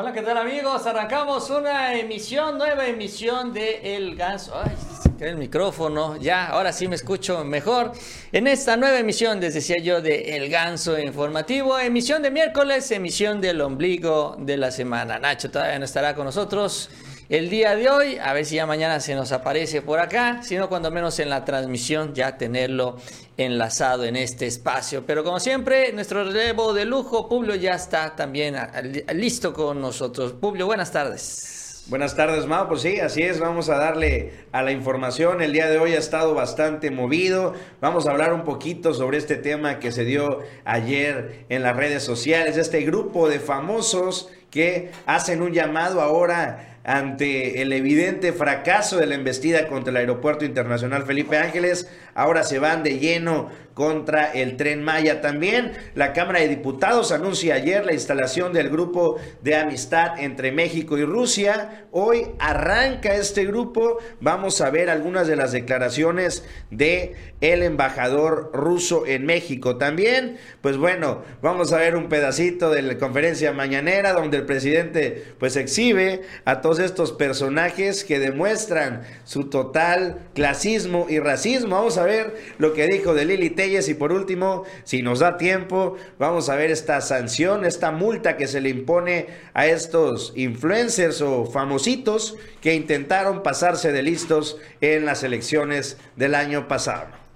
Hola, ¿qué tal amigos? Arrancamos una emisión, nueva emisión de El Ganso. Ay, el micrófono. Ya, ahora sí me escucho mejor. En esta nueva emisión, les decía yo, de El Ganso Informativo. Emisión de miércoles, emisión del ombligo de la semana. Nacho todavía no estará con nosotros el día de hoy. A ver si ya mañana se nos aparece por acá, sino cuando menos en la transmisión ya tenerlo enlazado en este espacio. Pero como siempre, nuestro relevo de lujo, Publio ya está también listo con nosotros. Publio, buenas tardes. Buenas tardes, Mao. Pues sí, así es. Vamos a darle a la información. El día de hoy ha estado bastante movido. Vamos a hablar un poquito sobre este tema que se dio ayer en las redes sociales. Este grupo de famosos que hacen un llamado ahora ante el evidente fracaso de la embestida contra el Aeropuerto Internacional Felipe Ángeles, ahora se van de lleno contra el tren Maya. También la Cámara de Diputados anuncia ayer la instalación del grupo de amistad entre México y Rusia. Hoy arranca este grupo. Vamos a ver algunas de las declaraciones de el embajador ruso en México. También, pues bueno, vamos a ver un pedacito de la conferencia mañanera donde el presidente pues exhibe a todos estos personajes que demuestran su total clasismo y racismo. Vamos a ver lo que dijo de Lili y por último, si nos da tiempo, vamos a ver esta sanción, esta multa que se le impone a estos influencers o famositos que intentaron pasarse de listos en las elecciones del año pasado.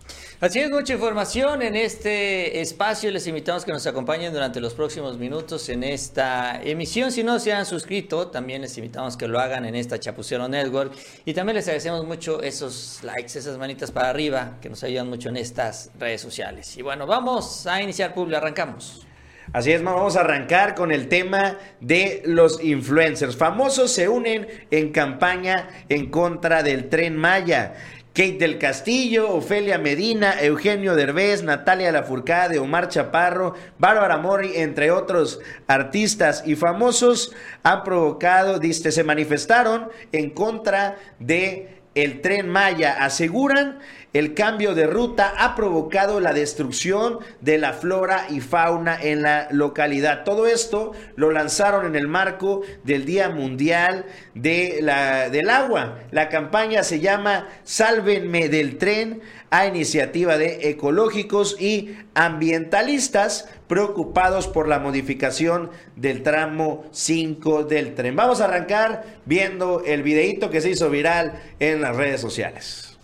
Así es, mucha información en este espacio. Les invitamos que nos acompañen durante los próximos minutos en esta emisión. Si no se han suscrito, también les invitamos que lo hagan en esta Chapucero Network. Y también les agradecemos mucho esos likes, esas manitas para arriba, que nos ayudan mucho en estas redes sociales. Y bueno, vamos a iniciar, Publi, arrancamos. Así es, vamos a arrancar con el tema de los influencers. Famosos se unen en campaña en contra del tren Maya. Kate del Castillo, Ofelia Medina, Eugenio Derbez, Natalia Lafourcade, Omar Chaparro, Bárbara Mori, entre otros artistas y famosos, han provocado, diste, se manifestaron en contra de el tren Maya. Aseguran el cambio de ruta ha provocado la destrucción de la flora y fauna en la localidad. Todo esto lo lanzaron en el marco del Día Mundial de la, del Agua. La campaña se llama Sálvenme del tren a iniciativa de ecológicos y ambientalistas preocupados por la modificación del tramo 5 del tren. Vamos a arrancar viendo el videíto que se hizo viral en las redes sociales.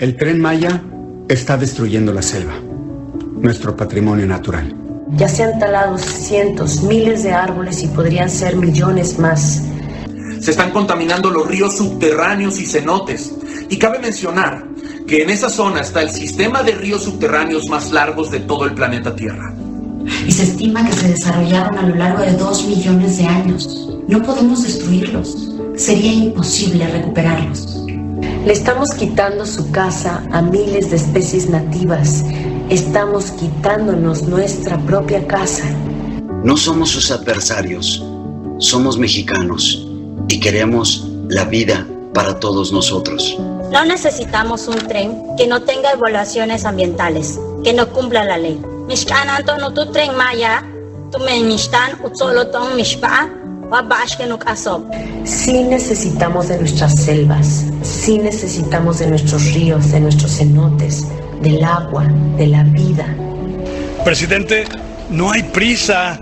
El tren Maya está destruyendo la selva, nuestro patrimonio natural. Ya se han talado cientos, miles de árboles y podrían ser millones más. Se están contaminando los ríos subterráneos y cenotes. Y cabe mencionar que en esa zona está el sistema de ríos subterráneos más largos de todo el planeta Tierra. Y se estima que se desarrollaron a lo largo de dos millones de años. No podemos destruirlos. Sería imposible recuperarlos. Le estamos quitando su casa a miles de especies nativas. Estamos quitándonos nuestra propia casa. No somos sus adversarios, somos mexicanos y queremos la vida para todos nosotros. No necesitamos un tren que no tenga evaluaciones ambientales, que no cumpla la ley. no tu tren maya, tu Sí necesitamos de nuestras selvas, sí necesitamos de nuestros ríos, de nuestros cenotes, del agua, de la vida. Presidente, no hay prisa.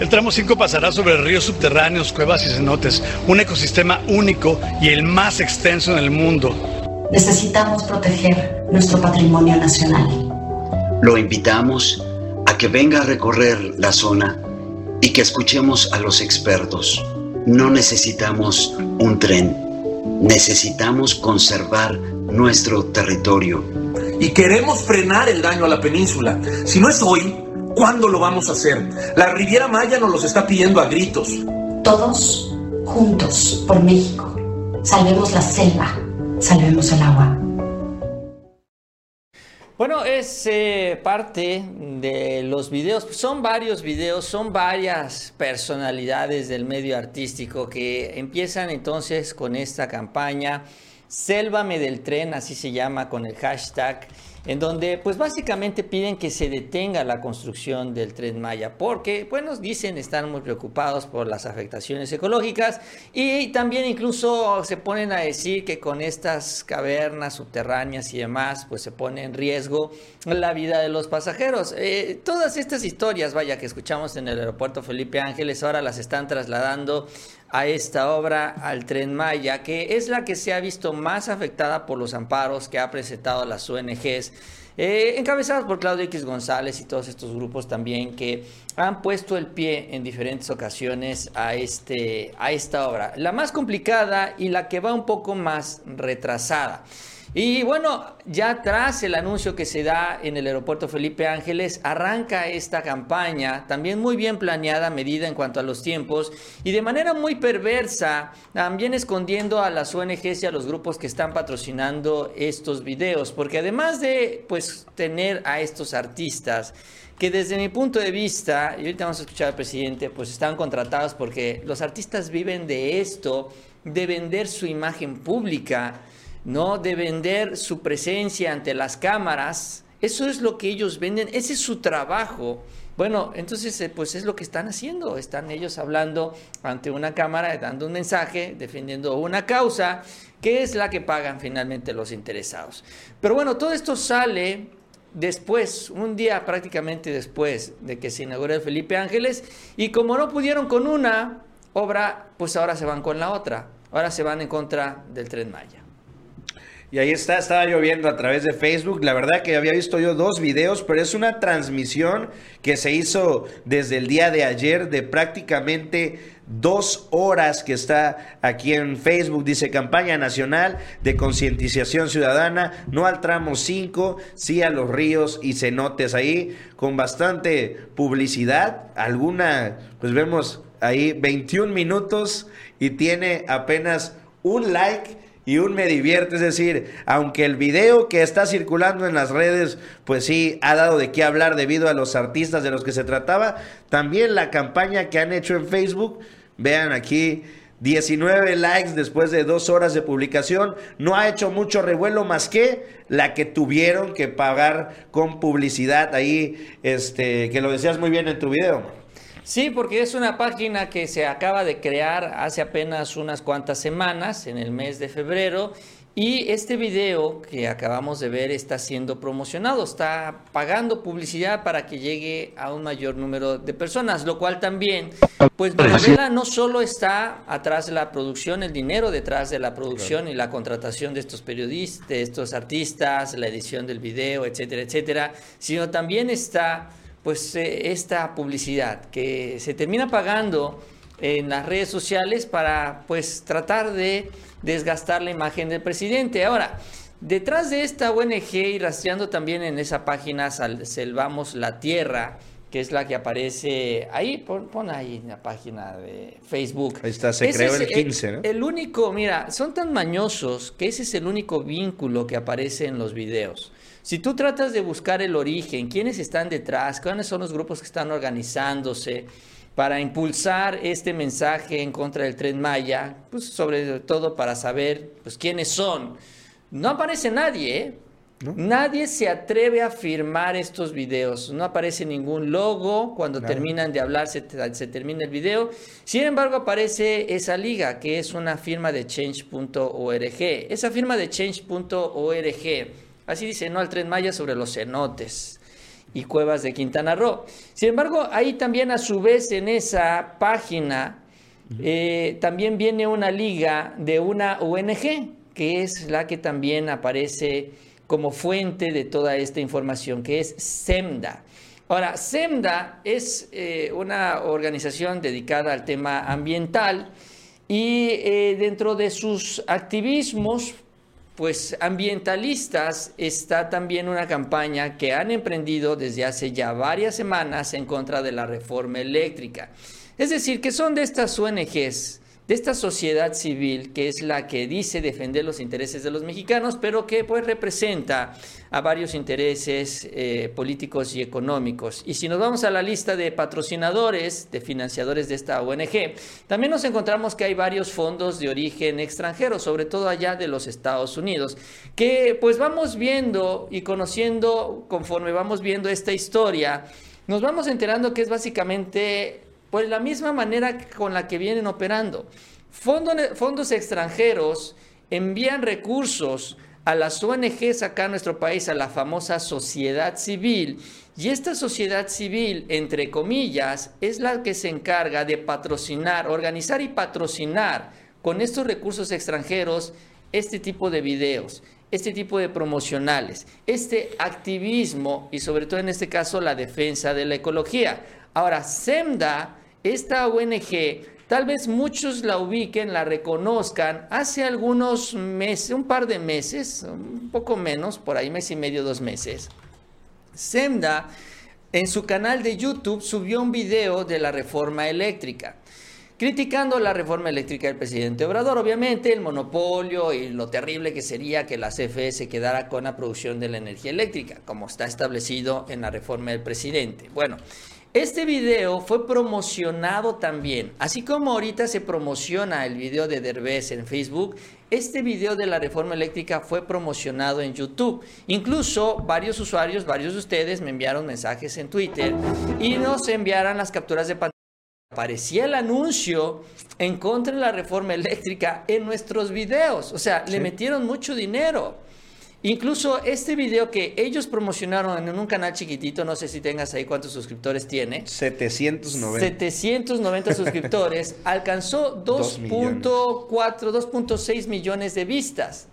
El tramo 5 pasará sobre ríos subterráneos, cuevas y cenotes, un ecosistema único y el más extenso en el mundo. Necesitamos proteger nuestro patrimonio nacional. Lo invitamos a que venga a recorrer la zona y que escuchemos a los expertos. No necesitamos un tren, necesitamos conservar nuestro territorio. Y queremos frenar el daño a la península. Si no es hoy, ¿cuándo lo vamos a hacer? La Riviera Maya nos los está pidiendo a gritos. Todos juntos por México. Salvemos la selva, salvemos el agua. Bueno, es eh, parte de los videos, son varios videos, son varias personalidades del medio artístico que empiezan entonces con esta campaña, Sélvame del tren, así se llama con el hashtag, en donde pues básicamente piden que se detenga la construcción del tren Maya, porque, bueno, dicen están muy preocupados por las afectaciones ecológicas y también incluso se ponen a decir que con estas cavernas subterráneas y demás, pues se pone en riesgo la vida de los pasajeros. Eh, todas estas historias, vaya, que escuchamos en el aeropuerto Felipe Ángeles, ahora las están trasladando a esta obra, al tren Maya, que es la que se ha visto más afectada por los amparos que ha presentado las ONGs. Eh, encabezadas por Claudio X González y todos estos grupos también que han puesto el pie en diferentes ocasiones a, este, a esta obra. La más complicada y la que va un poco más retrasada. Y bueno, ya tras el anuncio que se da en el aeropuerto Felipe Ángeles, arranca esta campaña, también muy bien planeada, medida en cuanto a los tiempos, y de manera muy perversa, también escondiendo a las ONGs y a los grupos que están patrocinando estos videos, porque además de pues tener a estos artistas, que desde mi punto de vista, y ahorita vamos a escuchar al presidente, pues están contratados porque los artistas viven de esto, de vender su imagen pública, ¿no? De vender su presencia ante las cámaras. Eso es lo que ellos venden, ese es su trabajo. Bueno, entonces eh, pues es lo que están haciendo, están ellos hablando ante una cámara, dando un mensaje, defendiendo una causa, que es la que pagan finalmente los interesados. Pero bueno, todo esto sale después, un día prácticamente después de que se inauguró el Felipe Ángeles, y como no pudieron con una obra, pues ahora se van con la otra, ahora se van en contra del tren Maya. Y ahí está, estaba yo viendo a través de Facebook. La verdad que había visto yo dos videos, pero es una transmisión que se hizo desde el día de ayer de prácticamente dos horas que está aquí en Facebook. Dice campaña nacional de concientización ciudadana, no al tramo 5, sí a los ríos y cenotes ahí, con bastante publicidad. Alguna, pues vemos ahí 21 minutos y tiene apenas un like y un me divierte, es decir, aunque el video que está circulando en las redes, pues sí, ha dado de qué hablar debido a los artistas de los que se trataba, también la campaña que han hecho en Facebook, vean aquí, 19 likes después de dos horas de publicación, no ha hecho mucho revuelo más que la que tuvieron que pagar con publicidad ahí, este, que lo decías muy bien en tu video. Sí, porque es una página que se acaba de crear hace apenas unas cuantas semanas, en el mes de febrero, y este video que acabamos de ver está siendo promocionado, está pagando publicidad para que llegue a un mayor número de personas, lo cual también, pues revela no solo está atrás de la producción, el dinero detrás de la producción y la contratación de estos periodistas, de estos artistas, la edición del video, etcétera, etcétera, sino también está pues eh, esta publicidad que se termina pagando en las redes sociales para pues tratar de desgastar la imagen del presidente. Ahora, detrás de esta ONG y rastreando también en esa página Selvamos la Tierra, que es la que aparece ahí, pon, ahí en la página de Facebook. Ahí está, se creó el 15, ¿no? El único, mira, son tan mañosos que ese es el único vínculo que aparece en los videos. Si tú tratas de buscar el origen, quiénes están detrás, cuáles son los grupos que están organizándose para impulsar este mensaje en contra del tren Maya, pues sobre todo para saber pues quiénes son. No aparece nadie, ¿eh? Nadie se atreve a firmar estos videos. No aparece ningún logo. Cuando terminan de hablar, se, se, termina el video. Sin embargo, aparece esa liga, que es una firma de change.org. Esa firma de change.org Así dice, ¿no? Al tren Maya sobre los cenotes y cuevas de Quintana Roo. Sin embargo, ahí también a su vez en esa página eh, también viene una liga de una ONG, que es la que también aparece como fuente de toda esta información, que es SEMDA. Ahora, SEMDA es eh, una organización dedicada al tema ambiental y eh, dentro de sus activismos pues ambientalistas está también una campaña que han emprendido desde hace ya varias semanas en contra de la reforma eléctrica. Es decir, que son de estas ONGs de esta sociedad civil que es la que dice defender los intereses de los mexicanos, pero que pues representa a varios intereses eh, políticos y económicos. Y si nos vamos a la lista de patrocinadores, de financiadores de esta ONG, también nos encontramos que hay varios fondos de origen extranjero, sobre todo allá de los Estados Unidos, que pues vamos viendo y conociendo conforme vamos viendo esta historia, nos vamos enterando que es básicamente pues la misma manera con la que vienen operando. fondos extranjeros envían recursos a las ONGs acá en nuestro país, a la famosa sociedad civil, y esta sociedad civil, entre comillas, es la que se encarga de patrocinar, organizar y patrocinar con estos recursos extranjeros este tipo de videos, este tipo de promocionales, este activismo y sobre todo en este caso la defensa de la ecología. Ahora, SEMDA esta ONG, tal vez muchos la ubiquen, la reconozcan, hace algunos meses, un par de meses, un poco menos, por ahí mes y medio, dos meses, SEMDA en su canal de YouTube subió un video de la reforma eléctrica criticando la reforma eléctrica del presidente Obrador, obviamente el monopolio y lo terrible que sería que la CFE se quedara con la producción de la energía eléctrica, como está establecido en la reforma del presidente. Bueno, este video fue promocionado también, así como ahorita se promociona el video de Derbez en Facebook, este video de la reforma eléctrica fue promocionado en YouTube. Incluso varios usuarios, varios de ustedes me enviaron mensajes en Twitter y nos enviaron las capturas de pantalla. Aparecía el anuncio en contra de la reforma eléctrica en nuestros videos. O sea, le metieron mucho dinero. Incluso este video que ellos promocionaron en un canal chiquitito, no sé si tengas ahí cuántos suscriptores tiene. 790. 790 suscriptores, alcanzó 2.4, 2.6 millones de vistas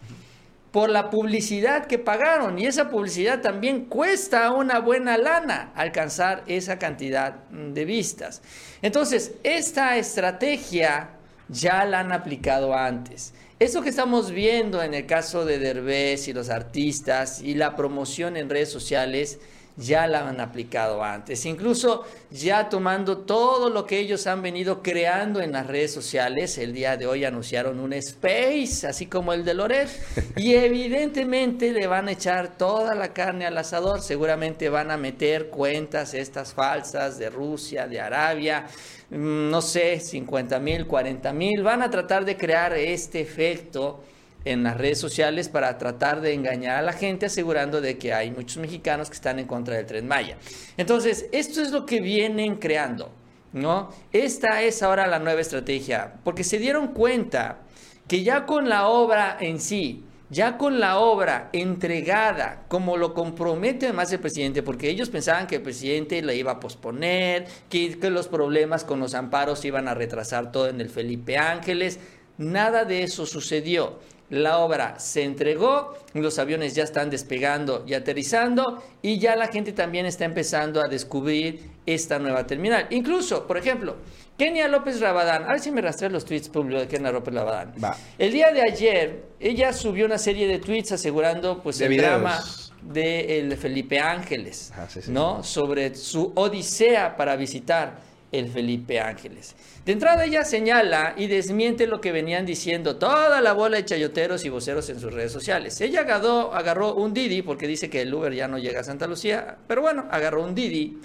por la publicidad que pagaron. Y esa publicidad también cuesta una buena lana alcanzar esa cantidad de vistas. Entonces, esta estrategia ya la han aplicado antes. Eso que estamos viendo en el caso de Derbez y los artistas y la promoción en redes sociales ya la han aplicado antes, incluso ya tomando todo lo que ellos han venido creando en las redes sociales. El día de hoy anunciaron un space, así como el de Loret, y evidentemente le van a echar toda la carne al asador. Seguramente van a meter cuentas estas falsas de Rusia, de Arabia, mm, no sé, 50 mil, 40 mil. Van a tratar de crear este efecto en las redes sociales para tratar de engañar a la gente asegurando de que hay muchos mexicanos que están en contra del Tren Maya. Entonces, esto es lo que vienen creando, ¿no? Esta es ahora la nueva estrategia, porque se dieron cuenta que ya con la obra en sí, ya con la obra entregada, como lo compromete además el presidente, porque ellos pensaban que el presidente la iba a posponer, que, que los problemas con los amparos iban a retrasar todo en el Felipe Ángeles, nada de eso sucedió. La obra se entregó, los aviones ya están despegando y aterrizando y ya la gente también está empezando a descubrir esta nueva terminal. Incluso, por ejemplo, Kenia López Rabadán, a ver si me rastré los tweets públicos de Kenia López Rabadán. El día de ayer, ella subió una serie de tweets asegurando pues el drama de Felipe Ángeles, ¿no? Sobre su odisea para visitar el Felipe Ángeles. De entrada ella señala y desmiente lo que venían diciendo toda la bola de chayoteros y voceros en sus redes sociales. Ella agarró, un Didi, porque dice que el Uber ya no llega a Santa Lucía, pero bueno, agarró un Didi.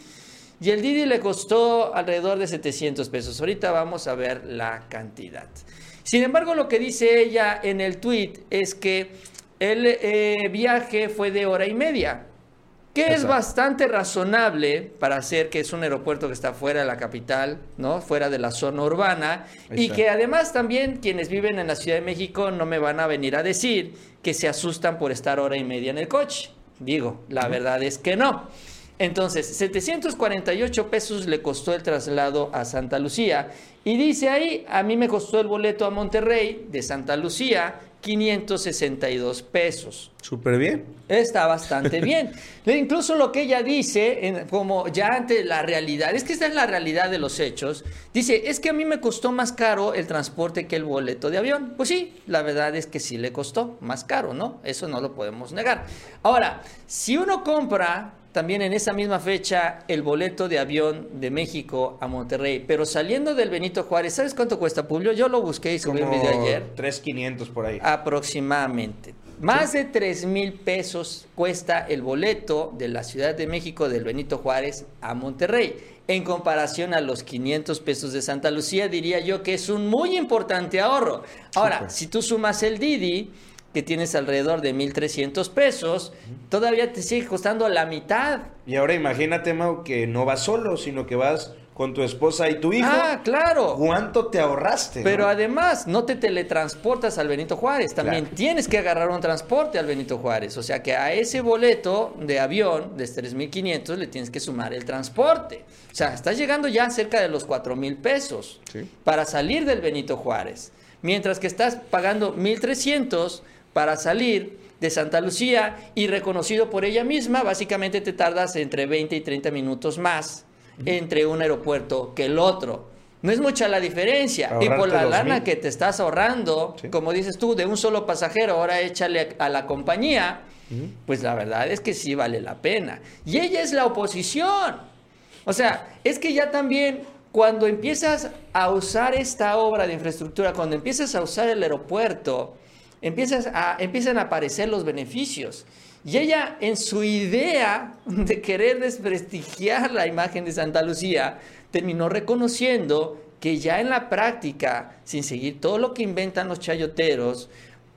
Y el Didi le costó alrededor de 700 pesos. Ahorita vamos a ver la cantidad. Sin embargo, lo que dice ella en el tweet es que el eh, viaje fue de hora y media que es bastante razonable para hacer que es un aeropuerto que está fuera de la capital, ¿no? Fuera de la zona urbana y que además también quienes viven en la Ciudad de México no me van a venir a decir que se asustan por estar hora y media en el coche. Digo, la verdad es que no. Entonces, 748 pesos le costó el traslado a Santa Lucía. Y dice ahí, a mí me costó el boleto a Monterrey de Santa Lucía 562 pesos. Súper bien. Está bastante bien. Incluso lo que ella dice, como ya ante la realidad, es que esta es la realidad de los hechos, dice, es que a mí me costó más caro el transporte que el boleto de avión. Pues sí, la verdad es que sí le costó más caro, ¿no? Eso no lo podemos negar. Ahora, si uno compra también en esa misma fecha el boleto de avión de México a Monterrey, pero saliendo del Benito Juárez, ¿sabes cuánto cuesta, Publio? Yo lo busqué y subí un video ayer. 3.500 por ahí. Aproximadamente. Más de 3 mil pesos cuesta el boleto de la Ciudad de México del Benito Juárez a Monterrey. En comparación a los 500 pesos de Santa Lucía, diría yo que es un muy importante ahorro. Ahora, si tú sumas el Didi, que tienes alrededor de 1.300 pesos, todavía te sigue costando la mitad. Y ahora imagínate, Mau, que no vas solo, sino que vas con tu esposa y tu hijo. Ah, claro. ¿Cuánto te ahorraste? Pero no? además, no te teletransportas al Benito Juárez. También Claro. tienes que agarrar un transporte al Benito Juárez. O sea que a ese boleto de avión de 3.500 le tienes que sumar el transporte. O sea, estás llegando ya cerca de los 4.000 pesos Sí. para salir del Benito Juárez. Mientras que estás pagando 1.300 para salir de Santa Lucía y reconocido por ella misma, básicamente te tardas entre 20 y 30 minutos más entre un aeropuerto que el otro. No es mucha la diferencia. y por la lana mil. que te estás ahorrando, Sí. como dices tú, de un solo pasajero, ahora échale a la compañía, pues la verdad es que sí vale la pena. Y ella es la oposición. O sea, es que ya también cuando empiezas a usar esta obra de infraestructura, cuando empiezas a usar el aeropuerto, empiezas a, empiezan a aparecer los beneficios. Y ella, en su idea de querer desprestigiar la imagen de Santa Lucía, terminó reconociendo que ya en la práctica, sin seguir todo lo que inventan los chayoteros,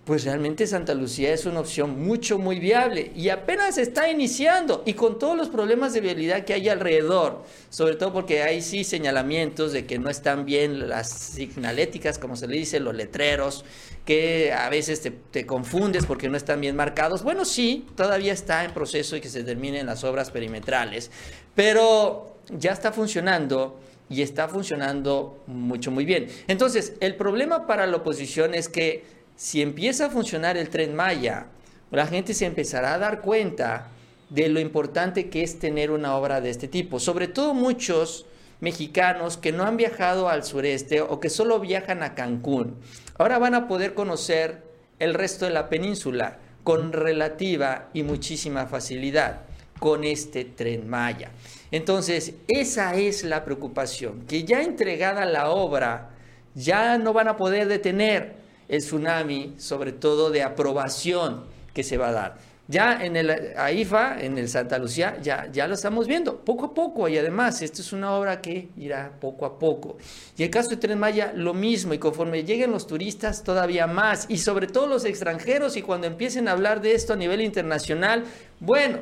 pues realmente Santa Lucía es una opción mucho, muy viable y apenas está iniciando y con todos los problemas de vialidad que hay alrededor, sobre todo porque hay sí señalamientos de que no están bien las signaléticas, como se le dice, los letreros, que a veces te, te confundes porque no están bien marcados. Bueno, sí, todavía está en proceso y que se terminen las obras perimetrales, pero ya está funcionando y está funcionando mucho, muy bien. Entonces, el problema para la oposición es que si empieza a funcionar el tren Maya, la gente se empezará a dar cuenta de lo importante que es tener una obra de este tipo. Sobre todo muchos mexicanos que no han viajado al sureste o que solo viajan a Cancún. Ahora van a poder conocer el resto de la península con relativa y muchísima facilidad con este tren Maya. Entonces, esa es la preocupación, que ya entregada la obra, ya no van a poder detener el tsunami, sobre todo de aprobación que se va a dar. Ya en el AIFA, en el Santa Lucía, ya, ya lo estamos viendo, poco a poco, y además, esto es una obra que irá poco a poco. Y el caso de Tren Maya, lo mismo, y conforme lleguen los turistas, todavía más, y sobre todo los extranjeros, y cuando empiecen a hablar de esto a nivel internacional, bueno,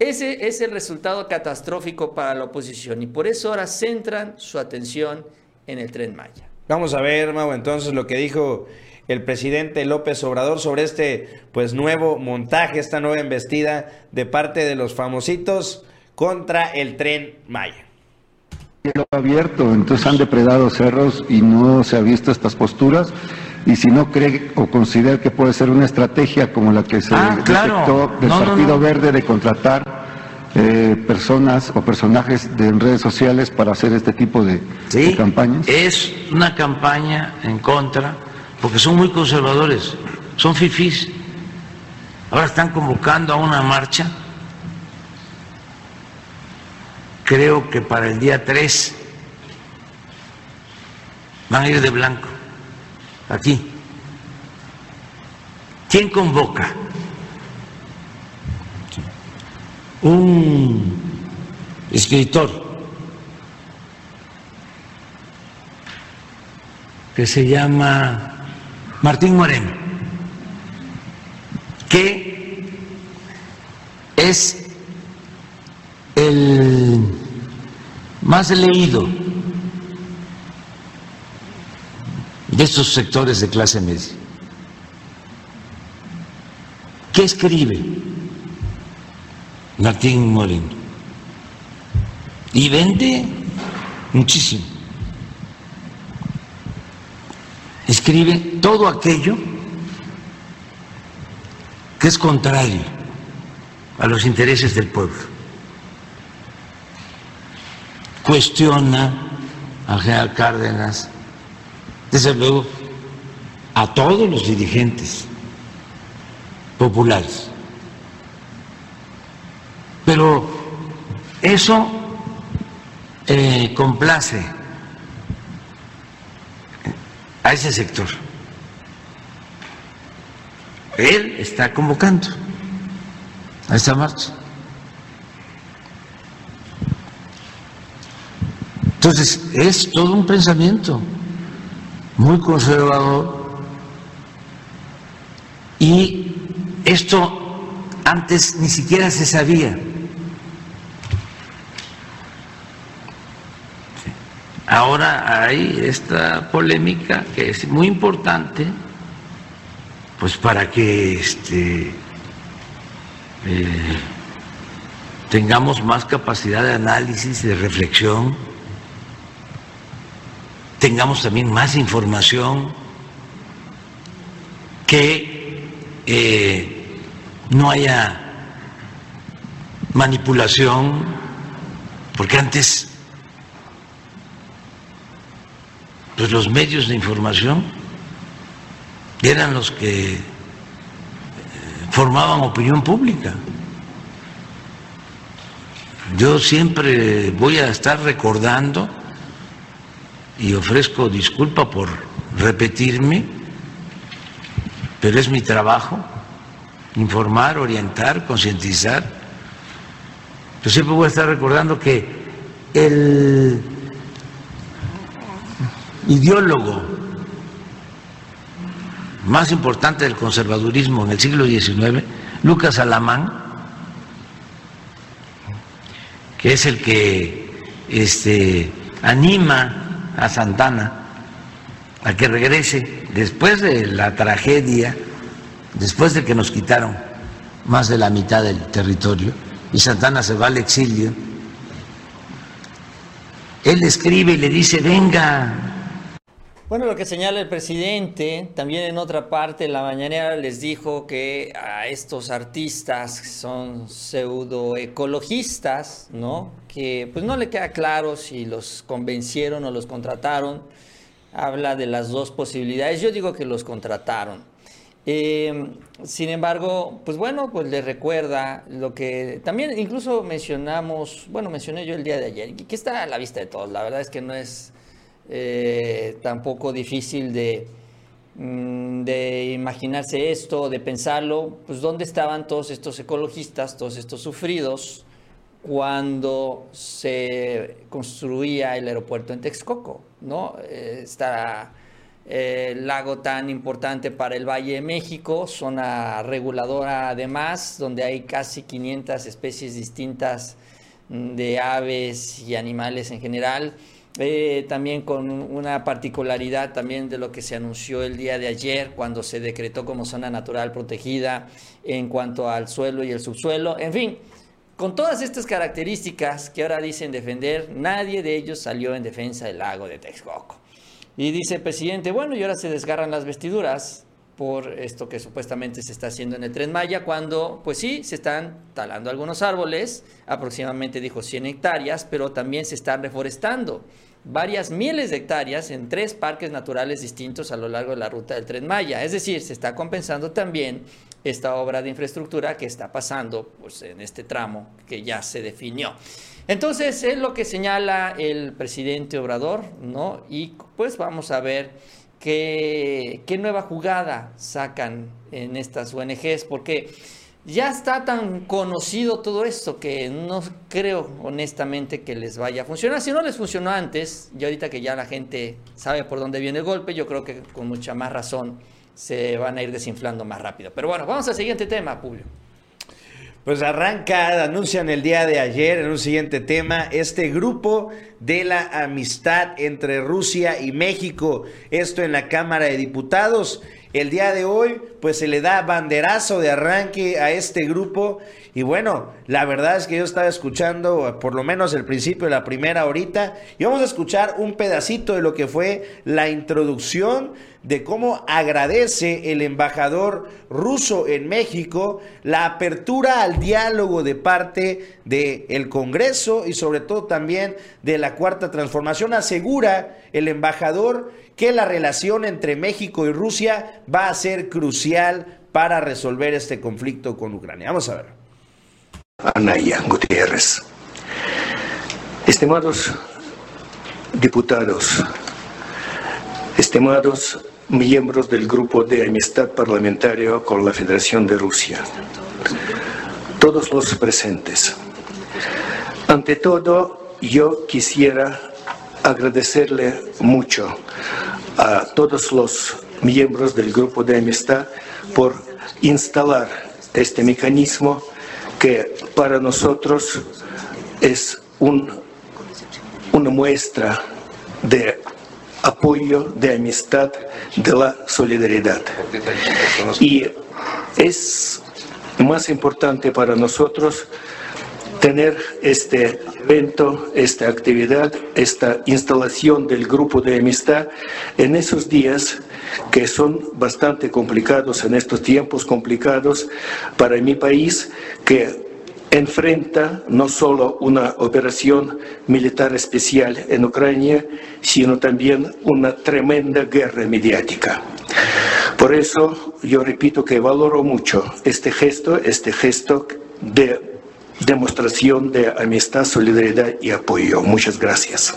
ese es el resultado catastrófico para la oposición, y por eso ahora centran su atención en el Tren Maya. Vamos a ver, Mau, entonces lo que dijo el presidente López Obrador sobre este pues nuevo montaje, esta nueva embestida de parte de los famositos contra el tren Maya. cielo abierto, entonces han depredado cerros y no se ha visto estas posturas. Y si no cree o considera que puede ser una estrategia como la que se Ah, claro. detectó del No, no, Partido no. Verde de contratar eh, personas o personajes de redes sociales para hacer este tipo de, de campañas. Es una campaña en contra, porque son muy conservadores, son fifís. Ahora están convocando a una marcha, creo que para el día 3 van a ir de blanco, aquí. ¿Quién convoca? Un escritor que se llama Martín Moreno, que es el más leído de estos sectores de clase media. ¿Qué escribe Martín Moreno? Y vende muchísimo. Escribe todo aquello que es contrario a los intereses del pueblo. Cuestiona al general Cárdenas, desde luego, a todos los dirigentes populares. Eso eh, complace a ese sector. Él está convocando a esta marcha. Entonces, es todo un pensamiento muy conservador y esto antes ni siquiera se sabía. Ahora hay esta polémica que es muy importante, pues para que este, eh, tengamos más capacidad de análisis, de reflexión tengamos también más información, que eh, no haya manipulación, porque antes pues los medios de información eran los que eh, formaban opinión pública. Yo siempre voy a estar recordando y ofrezco disculpa por repetirme, pero es mi trabajo informar, orientar, concientizar. Yo siempre voy a estar recordando que el ideólogo más importante del conservadurismo en el siglo XIX, Lucas Alamán, que es el que este, anima a Santana a que regrese después de la tragedia, después de que nos quitaron más de la mitad del territorio y Santana se va al exilio. Él escribe y le dice, venga. Bueno, lo que señala el presidente, también en otra parte, la mañanera les dijo que a estos artistas que son pseudoecologistas, ¿no? que pues no le queda claro si los convencieron o los contrataron. Habla de las dos posibilidades. Yo digo que los contrataron. Eh, sin embargo, pues bueno, pues le recuerda lo que también incluso mencionamos, bueno, mencioné yo el día de ayer, que está a la vista de todos. La verdad es que no es eh, tampoco difícil de, mm, de imaginarse esto, de pensarlo, pues dónde estaban todos estos ecologistas, todos estos sufridos, cuando se construía el aeropuerto en Texcoco, ¿no? Está eh, lago tan importante para el Valle de México, zona reguladora además, donde hay casi 500 especies distintas mm, de aves y animales en general. Eh, también con una particularidad también de lo que se anunció el día de ayer cuando se decretó como zona natural protegida en cuanto al suelo y el subsuelo. En fin, con todas estas características que ahora dicen defender, nadie de ellos salió en defensa del lago de Texcoco. Y dice el presidente, bueno, y ahora se desgarran las vestiduras por esto que supuestamente se está haciendo en el Tren Maya, cuando, pues sí, se están talando algunos árboles, aproximadamente dijo 100 hectáreas, pero también se están reforestando varias miles de hectáreas en tres parques naturales distintos a lo largo de la ruta del Tren Maya. Es decir, se está compensando también esta obra de infraestructura que está pasando pues, en este tramo que ya se definió. Entonces, es lo que señala el presidente Obrador, ¿no? Y pues vamos a ver qué, qué nueva jugada sacan en estas ONGs, porque ya está tan conocido todo esto que no creo honestamente que les vaya a funcionar. Si no les funcionó antes, y ahorita que ya la gente sabe por dónde viene el golpe, yo creo que con mucha más razón se van a ir desinflando más rápido. Pero bueno, vamos al siguiente tema, Publio. Pues arranca, anuncian el día de ayer en un siguiente tema, este grupo de la amistad entre Rusia y México, esto en la Cámara de Diputados. El día de hoy, pues se le da banderazo de arranque a este grupo. Y bueno, la verdad es que yo estaba escuchando por lo menos el principio de la primera horita. Y vamos a escuchar un pedacito de lo que fue la introducción de cómo agradece el embajador ruso en México la apertura al diálogo de parte del Congreso y sobre todo también de la Cuarta Transformación. Asegura el embajador que la relación entre México y Rusia va a ser crucial para resolver este conflicto con Ucrania. Vamos a ver. Anaya Gutiérrez. Estimados diputados, estimados miembros del Grupo de Amistad Parlamentario con la Federación de Rusia, todos los presentes. Ante todo, yo quisiera agradecerle mucho a todos los miembros del Grupo de Amistad por instalar este mecanismo que para nosotros es un, una muestra de apoyo, de amistad, de la solidaridad. Y es más importante para nosotros tener este evento, esta actividad, esta instalación del grupo de amistad en esos días que son bastante complicados, en estos tiempos complicados para mi país, que enfrenta no solo una operación militar especial en Ucrania, sino también una tremenda guerra mediática. Por eso yo repito que valoro mucho este gesto, este gesto de demostración de amistad, solidaridad y apoyo. Muchas gracias.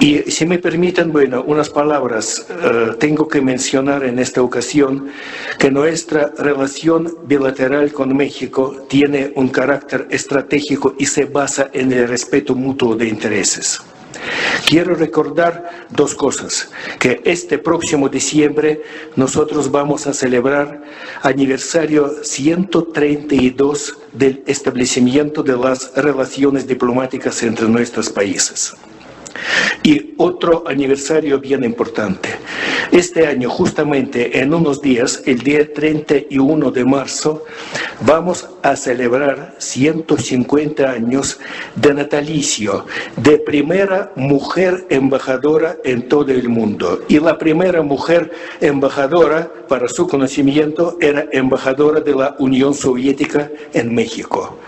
Y si me permiten, bueno, unas palabras, eh, tengo que mencionar en esta ocasión que nuestra relación bilateral con México tiene un carácter estratégico y se basa en el respeto mutuo de intereses. Quiero recordar dos cosas, que este próximo diciembre nosotros vamos a celebrar aniversario 132 del establecimiento de las relaciones diplomáticas entre nuestros países. Y otro aniversario bien importante. Este año, justamente en unos días, el día 31 de marzo, vamos a celebrar 150 años de natalicio de primera mujer embajadora en todo el mundo. Y la primera mujer embajadora, para su conocimiento, era embajadora de la Unión Soviética en México,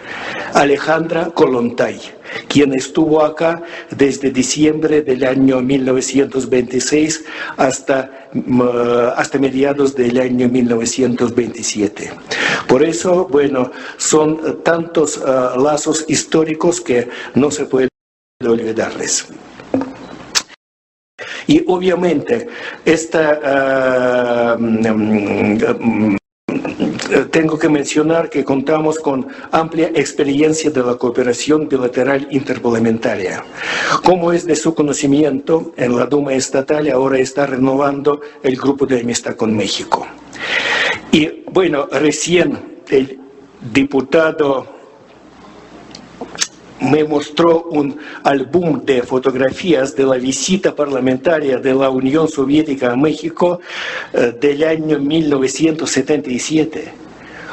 Alejandra Kolontay quien estuvo acá desde diciembre del año 1926 hasta, mm, hasta mediados del año 1927. Por eso, bueno, son tantos ah, lazos históricos que no se puede olvidarles. Y obviamente, esta ah, mm, mm, tengo que mencionar que contamos con amplia experiencia de la cooperación bilateral interparlamentaria. Como es de su conocimiento, en la Duma Estatal ahora está renovando el grupo de amistad con México. Y bueno, recién el diputado me mostró un álbum de fotografías de la visita parlamentaria de la Unión Soviética a México eh, del año 1977.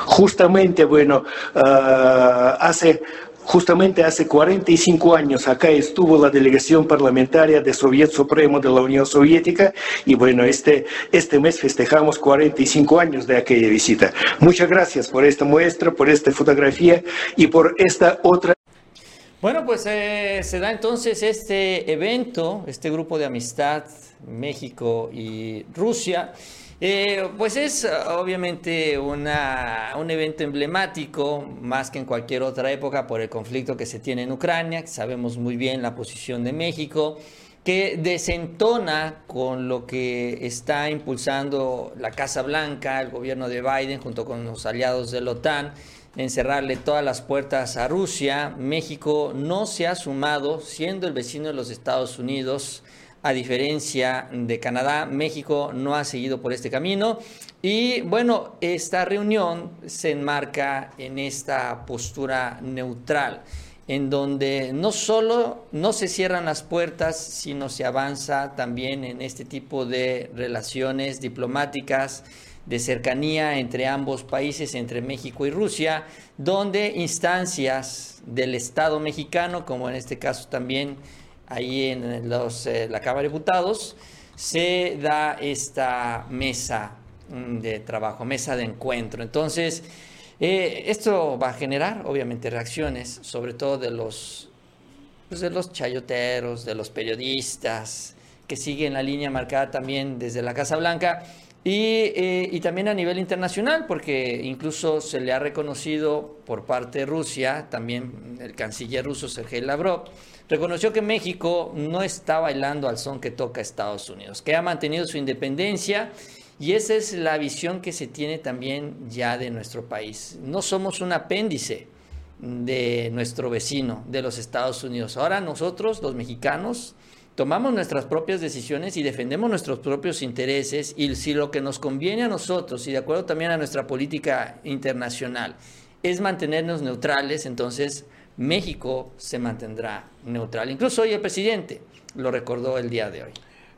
Justamente, bueno, eh, hace Justamente hace 45 años acá estuvo la delegación parlamentaria de Soviet Supremo de la Unión Soviética y bueno, este, este mes festejamos 45 años de aquella visita. Muchas gracias por esta muestra, por esta fotografía y por esta otra. Bueno, pues eh, se da entonces este evento, este grupo de amistad México y Rusia. Eh, pues es obviamente una, un evento emblemático, más que en cualquier otra época, por el conflicto que se tiene en Ucrania, sabemos muy bien la posición de México, que desentona con lo que está impulsando la Casa Blanca, el gobierno de Biden, junto con los aliados de la OTAN encerrarle todas las puertas a Rusia. México no se ha sumado, siendo el vecino de los Estados Unidos, a diferencia de Canadá, México no ha seguido por este camino. Y bueno, esta reunión se enmarca en esta postura neutral, en donde no solo no se cierran las puertas, sino se avanza también en este tipo de relaciones diplomáticas de cercanía entre ambos países, entre México y Rusia, donde instancias del Estado mexicano, como en este caso también ahí en los, eh, la Cámara de Diputados, se da esta mesa mm, de trabajo, mesa de encuentro. Entonces, eh, esto va a generar, obviamente, reacciones, sobre todo de los, pues, de los chayoteros, de los periodistas, que siguen la línea marcada también desde la Casa Blanca Y, y, también a nivel internacional, porque incluso se le ha reconocido por parte de Rusia, también el canciller ruso Sergei Lavrov, reconoció que México no está bailando al son que toca Estados Unidos, que ha mantenido su independencia y esa es la visión que se tiene también ya de nuestro país. No somos un apéndice de nuestro vecino, de los Estados Unidos. Ahora nosotros, los mexicanos, tomamos nuestras propias decisiones y defendemos nuestros propios intereses y si lo que nos conviene a nosotros y de acuerdo también a nuestra política internacional es mantenernos neutrales, entonces México se mantendrá neutral. Incluso hoy el presidente lo recordó el día de hoy.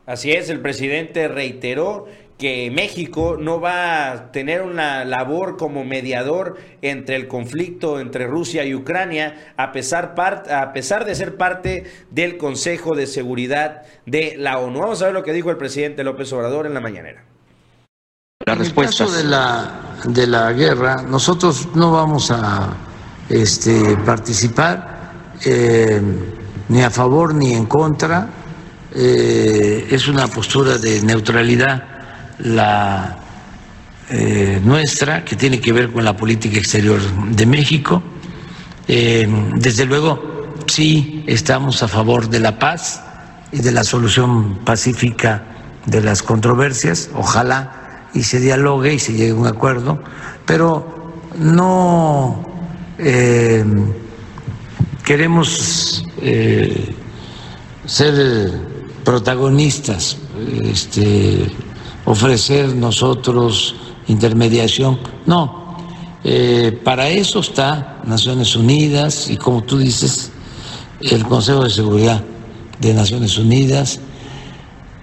Así es, el presidente reiteró que México no va a tener una labor como mediador entre el conflicto entre Rusia y Ucrania, a pesar, a pesar de ser parte del Consejo de Seguridad de la ONU. Vamos a ver lo que dijo el presidente López Obrador en la mañanera. La respuesta de la, de la guerra, nosotros no vamos a este, participar eh, ni a favor ni en contra. Eh, es una postura de neutralidad la eh, nuestra, que tiene que ver con la política exterior de México. Eh, desde luego, sí estamos a favor de la paz y de la solución pacífica de las controversias. Ojalá y se dialogue y se llegue a un acuerdo, pero no eh, queremos ser protagonistas. Este, ofrecer nosotros intermediación. No, eh, para eso está Naciones Unidas y como tú dices, el Consejo de Seguridad de Naciones Unidas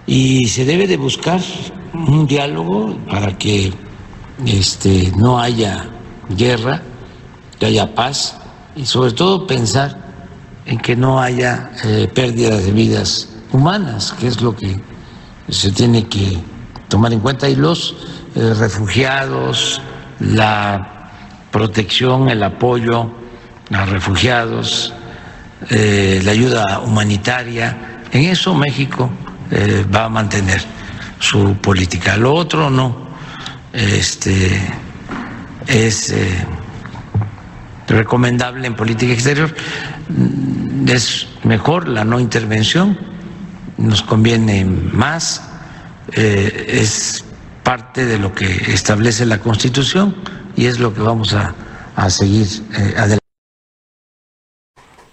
y se debe de buscar un diálogo para que este, no haya guerra, que haya paz y sobre todo pensar en que no haya eh, pérdidas de vidas humanas, que es lo que se tiene que tomar en cuenta y los eh, refugiados, la protección, el apoyo a refugiados, eh, la ayuda humanitaria. En eso México eh, va a mantener su política. Lo otro no. Este es recomendable en política exterior. Es mejor la no intervención, nos conviene más eh, es parte de lo que establece la Constitución y es lo que vamos a, seguir eh, adelante.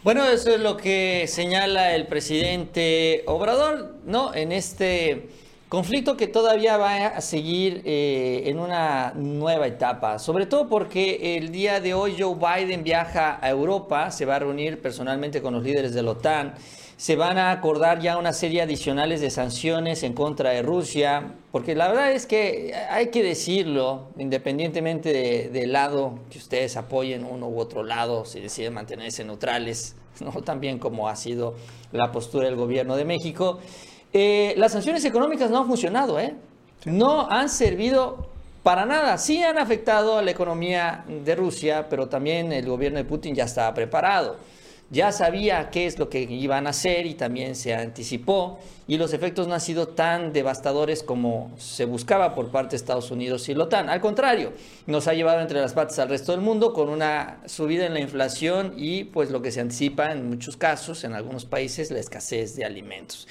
Bueno, eso es lo que señala el presidente Obrador, ¿no? En este conflicto que todavía va a seguir eh, en una nueva etapa, sobre todo porque el día de hoy Joe Biden viaja a Europa, se va a reunir personalmente con los líderes de la OTAN se van a acordar ya una serie adicionales de sanciones en contra de Rusia, porque la verdad es que hay que decirlo, independientemente del lado que ustedes apoyen uno u otro lado, si deciden mantenerse neutrales, ¿no? también como ha sido la postura del gobierno de México, eh, las sanciones económicas no han funcionado, ¿eh? no han servido para nada. Sí han afectado a la economía de Rusia, pero también el gobierno de Putin ya estaba preparado ya sabía qué es lo que iban a hacer y también se anticipó y los efectos no han sido tan devastadores como se buscaba por parte de Estados Unidos y la OTAN. Al contrario, nos ha llevado entre las patas al resto del mundo con una subida en la inflación y pues lo que se anticipa en muchos casos, en algunos países, la escasez de alimentos.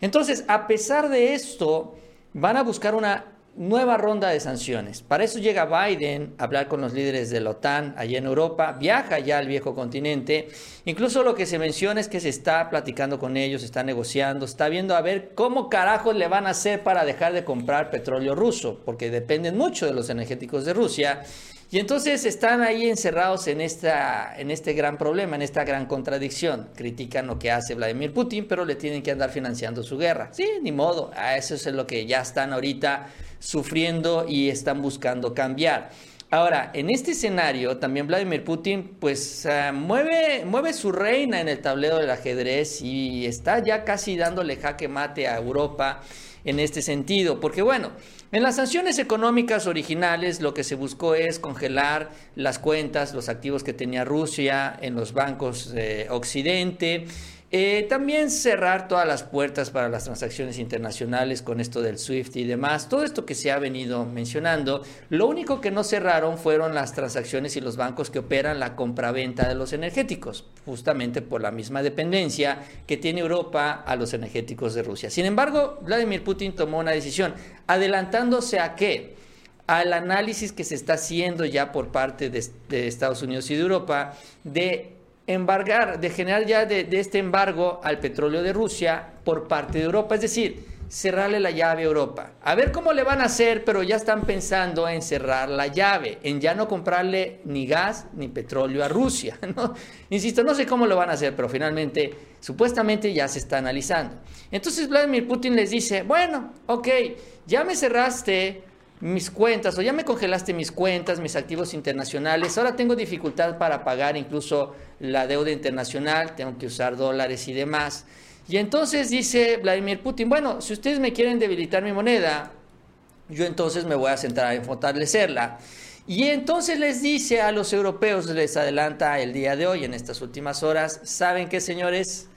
Entonces, a pesar de esto, van a buscar una nueva ronda de sanciones. Para eso llega Biden a hablar con los líderes de la OTAN allá en Europa, viaja ya al viejo continente. Incluso lo que se menciona es que se está platicando con ellos, está negociando, está viendo a ver cómo carajos le van a hacer para dejar de comprar petróleo ruso, porque dependen mucho de los energéticos de Rusia. Y entonces están ahí encerrados en, esta, en este gran problema, en esta gran contradicción. Critican lo que hace Vladimir Putin, pero le tienen que andar financiando su guerra. Sí, ni modo. A eso es lo que ya están ahorita sufriendo y están buscando cambiar. Ahora, en este escenario, también Vladimir Putin, pues ah, mueve, mueve su reina en el tablero del ajedrez y está ya casi dándole jaque mate a Europa en este sentido. Porque bueno, en las sanciones económicas originales lo que se buscó es congelar las cuentas, los activos que tenía Rusia en los bancos de Occidente Eh, también cerrar todas las puertas para las transacciones internacionales con esto del SWIFT y demás. Todo esto que se ha venido mencionando. Lo único que no cerraron fueron las transacciones y los bancos que operan la compraventa de los energéticos, justamente por la misma dependencia que tiene Europa a los energéticos de Rusia. Sin embargo, Vladimir Putin tomó una decisión, adelantándose a qué? Al análisis que se está haciendo ya por parte de, de Estados Unidos y de Europa de embargar, de generar ya de, este embargo al petróleo de Rusia por parte de Europa, es decir, cerrarle la llave a Europa. A ver cómo le van a hacer, pero ya están pensando en cerrar la llave, en ya no comprarle ni gas ni petróleo a Rusia. Insisto, no sé cómo lo van a hacer, pero finalmente, supuestamente ya se está analizando. Entonces Vladimir Putin les dice, bueno, ok, ya me cerraste mis cuentas o ya me congelaste mis cuentas, mis activos internacionales, ahora tengo dificultad para pagar incluso la deuda internacional, tengo que usar dólares y demás. Y entonces dice Vladimir Putin, bueno, si ustedes me quieren debilitar mi moneda, yo entonces me voy a centrar en fortalecerla. Y entonces les dice a los europeos, les adelanta el día de hoy, en estas últimas horas, ¿saben qué señores?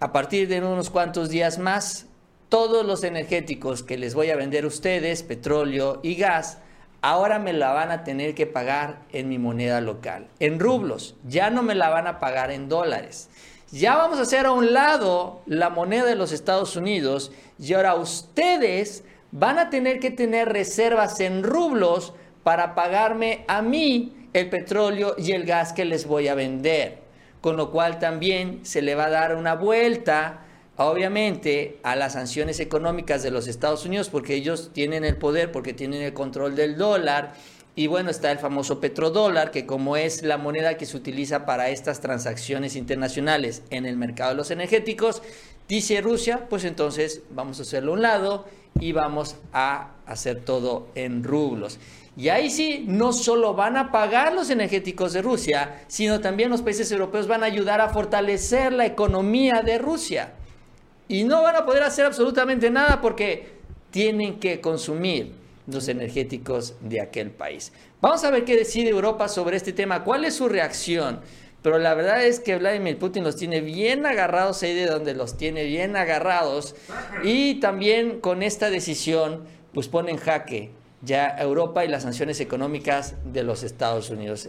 A partir de unos cuantos días más, todos los energéticos que les voy a vender a ustedes, petróleo y gas, ahora me la van a tener que pagar en mi moneda local, en rublos, ya no me la van a pagar en dólares. Ya vamos a hacer a un lado la moneda de los Estados Unidos y ahora ustedes van a tener que tener reservas en rublos para pagarme a mí el petróleo y el gas que les voy a vender. Con lo cual también se le va a dar una vuelta obviamente a las sanciones económicas de los Estados Unidos porque ellos tienen el poder, porque tienen el control del dólar. Y bueno, está el famoso petrodólar, que como es la moneda que se utiliza para estas transacciones internacionales en el mercado de los energéticos, dice Rusia, pues entonces vamos a hacerlo a un lado y vamos a hacer todo en rublos. Y ahí sí, no solo van a pagar los energéticos de Rusia, sino también los países europeos van a ayudar a fortalecer la economía de Rusia y no van a poder hacer absolutamente nada porque tienen que consumir los energéticos de aquel país. Vamos a ver qué decide Europa sobre este tema, cuál es su reacción. Pero la verdad es que Vladimir Putin los tiene bien agarrados ahí de donde los tiene bien agarrados. Y también con esta decisión, pues pone en jaque ya Europa y las sanciones económicas de los Estados Unidos.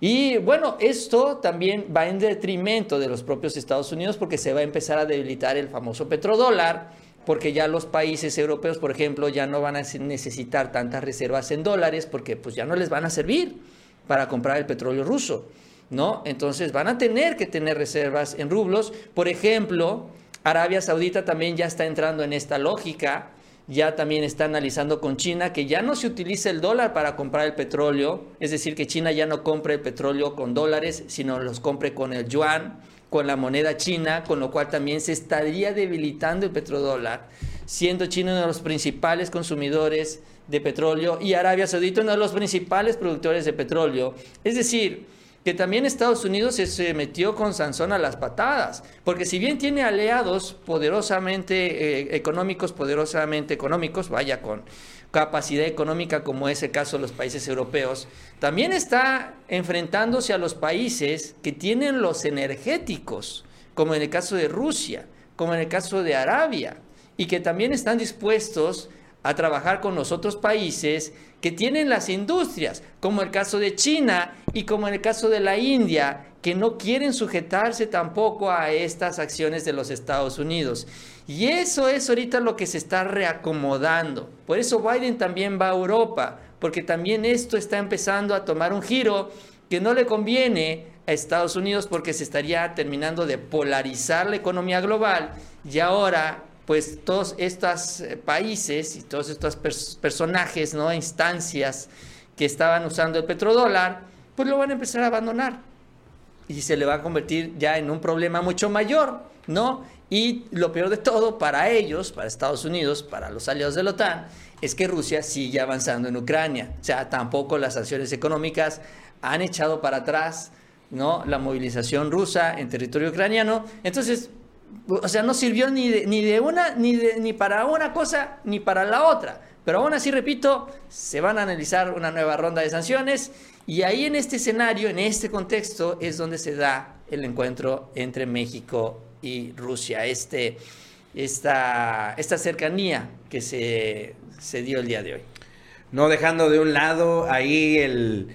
Y bueno, esto también va en detrimento de los propios Estados Unidos porque se va a empezar a debilitar el famoso petrodólar, porque ya los países europeos, por ejemplo, ya no van a necesitar tantas reservas en dólares porque pues ya no les van a servir para comprar el petróleo ruso, ¿no? Entonces van a tener que tener reservas en rublos. Por ejemplo, Arabia Saudita también ya está entrando en esta lógica ya también está analizando con China que ya no se utiliza el dólar para comprar el petróleo, es decir, que China ya no compre el petróleo con dólares, sino los compre con el yuan, con la moneda china, con lo cual también se estaría debilitando el petrodólar, siendo China uno de los principales consumidores de petróleo y Arabia Saudita uno de los principales productores de petróleo. Es decir, que también Estados Unidos se metió con Sansón a las patadas, porque si bien tiene aliados poderosamente eh, económicos, poderosamente económicos, vaya con capacidad económica como es el caso de los países europeos, también está enfrentándose a los países que tienen los energéticos, como en el caso de Rusia, como en el caso de Arabia, y que también están dispuestos a trabajar con los otros países que tienen las industrias, como el caso de China y como el caso de la India, que no quieren sujetarse tampoco a estas acciones de los Estados Unidos. Y eso es ahorita lo que se está reacomodando. Por eso Biden también va a Europa, porque también esto está empezando a tomar un giro que no le conviene a Estados Unidos porque se estaría terminando de polarizar la economía global y ahora pues todos estos eh, países y todos estos personajes, ¿no? instancias que estaban usando el petrodólar, pues lo van a empezar a abandonar. Y se le va a convertir ya en un problema mucho mayor, ¿no? Y lo peor de todo para ellos, para Estados Unidos, para los aliados de la OTAN, es que Rusia sigue avanzando en Ucrania. O sea, tampoco las sanciones económicas han echado para atrás, ¿no? La movilización rusa en territorio ucraniano. Entonces, o sea, no sirvió ni de, ni de una, ni, ni para una cosa, ni para la otra. Pero aún así, repito, se van a analizar una nueva ronda de sanciones y ahí en este escenario, en este contexto, es donde se da el encuentro entre México y Rusia, este, esta, esta cercanía que se, se dio el día de hoy. No dejando de un lado ahí el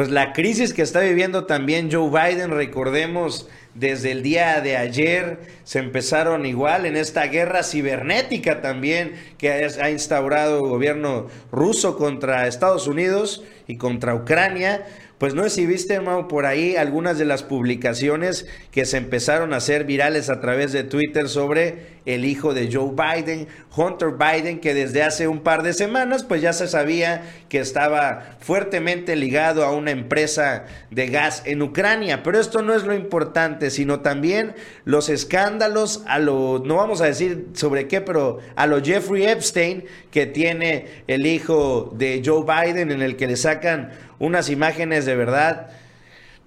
pues la crisis que está viviendo también Joe Biden, recordemos desde el día de ayer se empezaron igual en esta guerra cibernética también que ha instaurado el gobierno ruso contra Estados Unidos y contra Ucrania. Pues no sé si viste, Mau, por ahí algunas de las publicaciones que se empezaron a hacer virales a través de Twitter sobre el hijo de Joe Biden, Hunter Biden, que desde hace un par de semanas pues ya se sabía que estaba fuertemente ligado a una empresa de gas en Ucrania. Pero esto no es lo importante, sino también los escándalos a lo, no vamos a decir sobre qué, pero a lo Jeffrey Epstein que tiene el hijo de Joe Biden en el que le sacan unas imágenes de verdad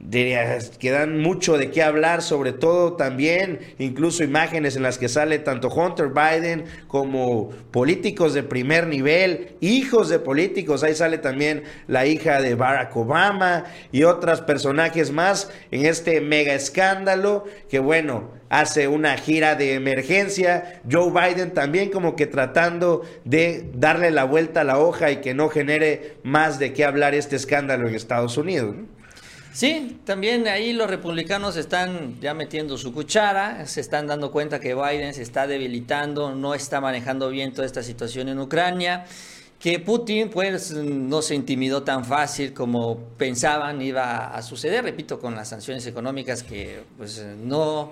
que dan mucho de qué hablar, sobre todo también incluso imágenes en las que sale tanto Hunter Biden como políticos de primer nivel, hijos de políticos, ahí sale también la hija de Barack Obama y otros personajes más en este mega escándalo que bueno, hace una gira de emergencia, Joe Biden también como que tratando de darle la vuelta a la hoja y que no genere más de qué hablar este escándalo en Estados Unidos. Sí, también ahí los republicanos están ya metiendo su cuchara, se están dando cuenta que Biden se está debilitando, no está manejando bien toda esta situación en Ucrania, que Putin pues no se intimidó tan fácil como pensaban iba a suceder, repito, con las sanciones económicas que pues no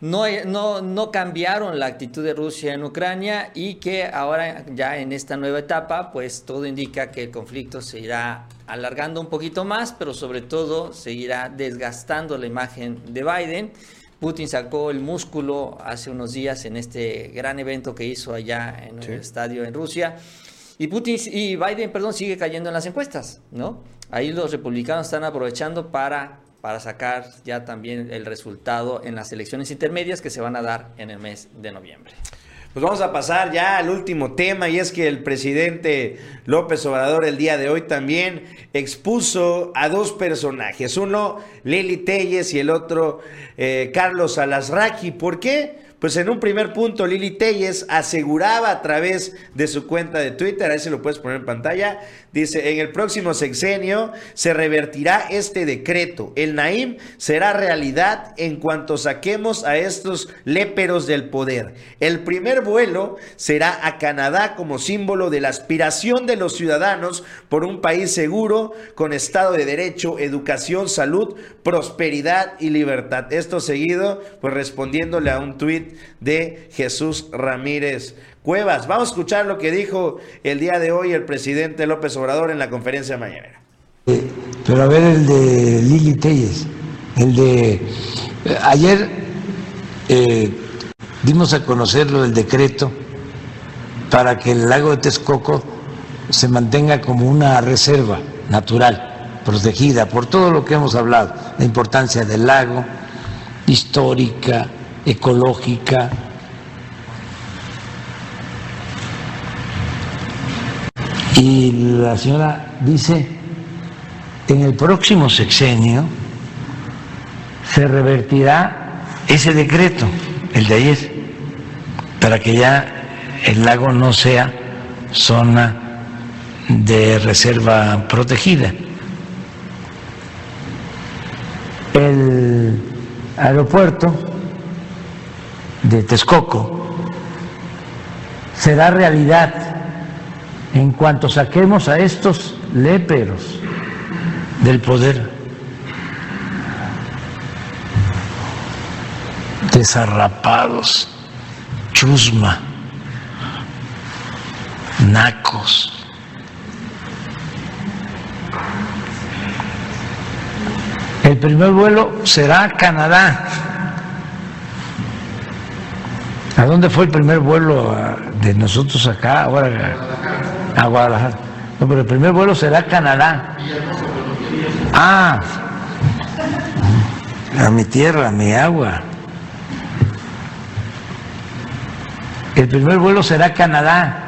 no, no, no, cambiaron la actitud de Rusia en Ucrania y que ahora ya en esta nueva etapa, pues todo indica que el conflicto se irá alargando un poquito más, pero sobre todo seguirá desgastando la imagen de Biden. Putin sacó el músculo hace unos días en este gran evento que hizo allá en el estadio en Rusia. Y Putin y Biden, perdón, sigue cayendo en las encuestas, ¿no? Ahí los republicanos están aprovechando para para sacar ya también el resultado en las elecciones intermedias que se van a dar en el mes de noviembre. Pues vamos a pasar ya al último tema y es que el presidente López Obrador el día de hoy también expuso a dos personajes, uno Lili Telles y el otro eh, Carlos Alasraqui. ¿Por qué? Pues en un primer punto, Lili Telles aseguraba a través de su cuenta de Twitter, ahí se lo puedes poner en pantalla, dice, en el próximo sexenio se revertirá este decreto. El Naim será realidad en cuanto saquemos a estos léperos del poder. El primer vuelo será a Canadá como símbolo de la aspiración de los ciudadanos por un país seguro, con Estado de Derecho, educación, salud, prosperidad y libertad. Esto seguido, pues respondiéndole a un tuit de Jesús Ramírez Cuevas. Vamos a escuchar lo que dijo el día de hoy el presidente López Obrador en la conferencia mañana. Pero a ver el de Lili Telles, el de ayer eh, dimos a conocer lo del decreto para que el lago de Texcoco se mantenga como una reserva natural, protegida por todo lo que hemos hablado, la importancia del lago, histórica, ecológica. Y la señora dice, en el próximo sexenio se revertirá ese decreto, el de ayer, para que ya el lago no sea zona de reserva protegida. El aeropuerto de Texcoco será realidad en cuanto saquemos a estos léperos del poder. Desarrapados, chusma, nacos. El primer vuelo será Canadá. ¿A dónde fue el primer vuelo de nosotros acá? Ahora a Guadalajara. No, pero el primer vuelo será a Canadá. Ah, a mi tierra, a mi agua. El primer vuelo será a Canadá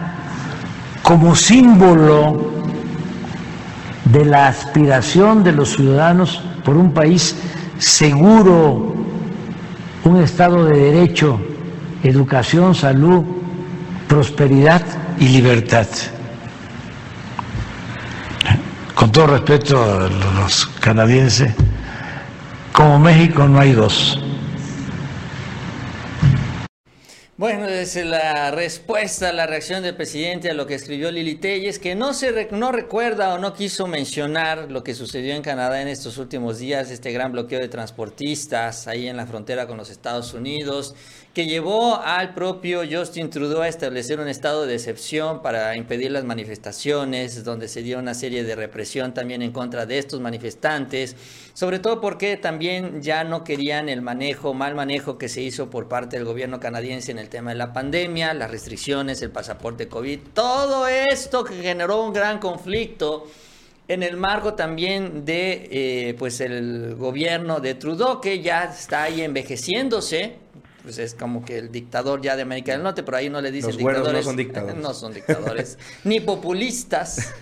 como símbolo de la aspiración de los ciudadanos por un país seguro un Estado de derecho, educación, salud, prosperidad y libertad. Con todo respeto a los canadienses, como México no hay dos. Bueno, es la respuesta, la reacción del presidente a lo que escribió Lili Telles, que no, se no recuerda o no quiso mencionar lo que sucedió en Canadá en estos últimos días, este gran bloqueo de transportistas ahí en la frontera con los Estados Unidos, que llevó al propio Justin Trudeau a establecer un estado de excepción para impedir las manifestaciones, donde se dio una serie de represión también en contra de estos manifestantes, sobre todo porque también ya no querían el manejo, mal manejo que se hizo por parte del gobierno canadiense en el tema de la pandemia, las restricciones, el pasaporte COVID, todo esto que generó un gran conflicto en el marco también de eh, pues el gobierno de Trudeau que ya está ahí envejeciéndose pues es como que el dictador ya de América del Norte, pero ahí no le dicen dictadores. No son dictadores. No son dictadores, ni populistas.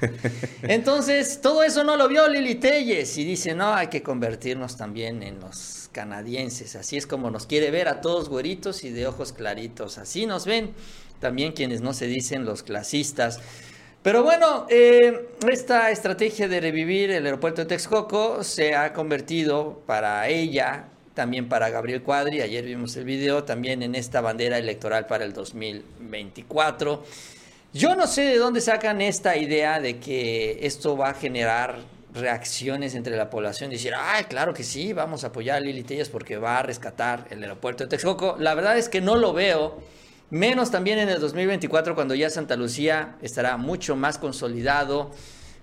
Entonces, todo eso no lo vio Lili Telles y dice, no, hay que convertirnos también en los canadienses. Así es como nos quiere ver a todos güeritos y de ojos claritos. Así nos ven también quienes no se dicen los clasistas. Pero bueno, eh, esta estrategia de revivir el aeropuerto de Texcoco se ha convertido para ella también para Gabriel Cuadri, ayer vimos el video, también en esta bandera electoral para el 2024. Yo no sé de dónde sacan esta idea de que esto va a generar reacciones entre la población, decir, ay, claro que sí, vamos a apoyar a Lili Tellas porque va a rescatar el aeropuerto de Texcoco. La verdad es que no lo veo, menos también en el 2024 cuando ya Santa Lucía estará mucho más consolidado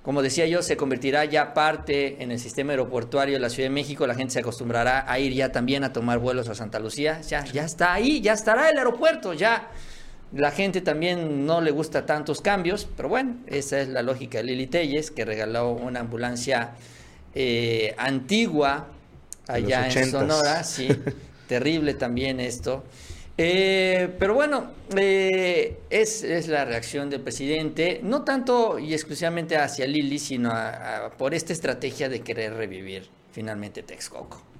como decía yo, se convertirá ya parte en el sistema aeroportuario de la Ciudad de México. La gente se acostumbrará a ir ya también a tomar vuelos a Santa Lucía. Ya, ya está ahí, ya estará el aeropuerto, ya. La gente también no le gusta tantos cambios, pero bueno, esa es la lógica de Lili Telles, que regaló una ambulancia eh, antigua allá en Sonora. Sí, terrible también esto. Eh, pero bueno, eh, es, la reacción del presidente, no tanto y exclusivamente hacia Lili, sino por esta estrategia de querer revivir finalmente Texcoco.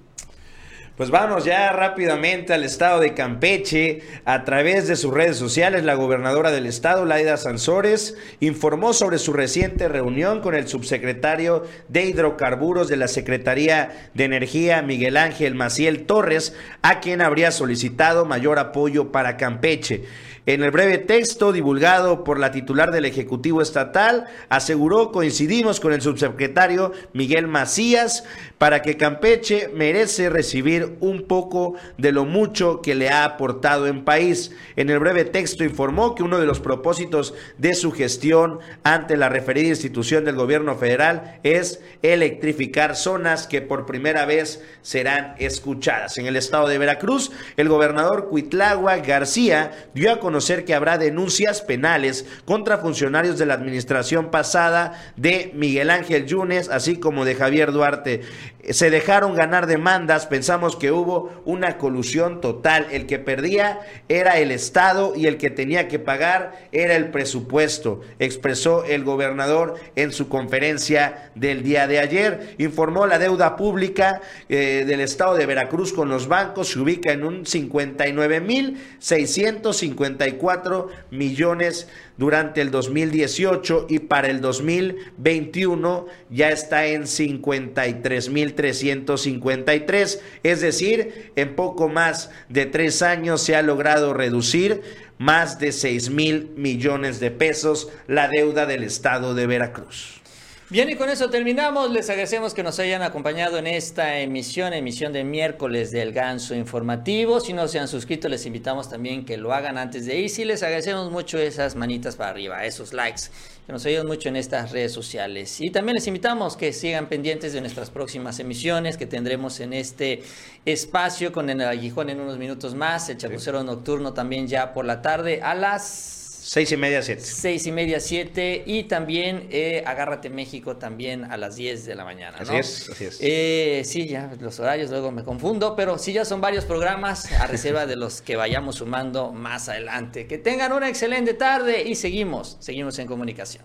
Pues vamos ya rápidamente al estado de Campeche. A través de sus redes sociales, la gobernadora del estado, Laida Sansores, informó sobre su reciente reunión con el subsecretario de Hidrocarburos de la Secretaría de Energía, Miguel Ángel Maciel Torres, a quien habría solicitado mayor apoyo para Campeche. En el breve texto divulgado por la titular del Ejecutivo Estatal, aseguró coincidimos con el subsecretario Miguel Macías para que Campeche merece recibir un poco de lo mucho que le ha aportado en país. En el breve texto informó que uno de los propósitos de su gestión ante la referida institución del gobierno federal es electrificar zonas que por primera vez serán escuchadas. En el estado de Veracruz, el gobernador Cuitlagua García dio a conocer conocer que habrá denuncias penales contra funcionarios de la administración pasada de Miguel Ángel Yunes, así como de Javier Duarte. Se dejaron ganar demandas, pensamos que hubo una colusión total. El que perdía era el Estado y el que tenía que pagar era el presupuesto, expresó el gobernador en su conferencia del día de ayer. Informó la deuda pública eh, del Estado de Veracruz con los bancos se ubica en un 59.650 54 millones durante el 2018 y para el 2021 ya está en 53.353. Es decir, en poco más de tres años se ha logrado reducir más de 6 mil millones de pesos la deuda del Estado de Veracruz. Bien, y con eso terminamos. Les agradecemos que nos hayan acompañado en esta emisión, emisión de miércoles del Ganso Informativo. Si no se han suscrito, les invitamos también que lo hagan antes de ir. Sí, les agradecemos mucho esas manitas para arriba, esos likes, que nos ayudan mucho en estas redes sociales. Y también les invitamos que sigan pendientes de nuestras próximas emisiones que tendremos en este espacio con el aguijón en unos minutos más, el chapucero nocturno también ya por la tarde a las Seis y media, siete. Seis y media, siete. Y también eh, Agárrate México también a las 10 de la mañana. Así es, así es. Eh, sí, ya los horarios luego me confundo, pero sí ya son varios programas a reserva de los que vayamos sumando más adelante. Que tengan una excelente tarde y seguimos, seguimos en comunicación.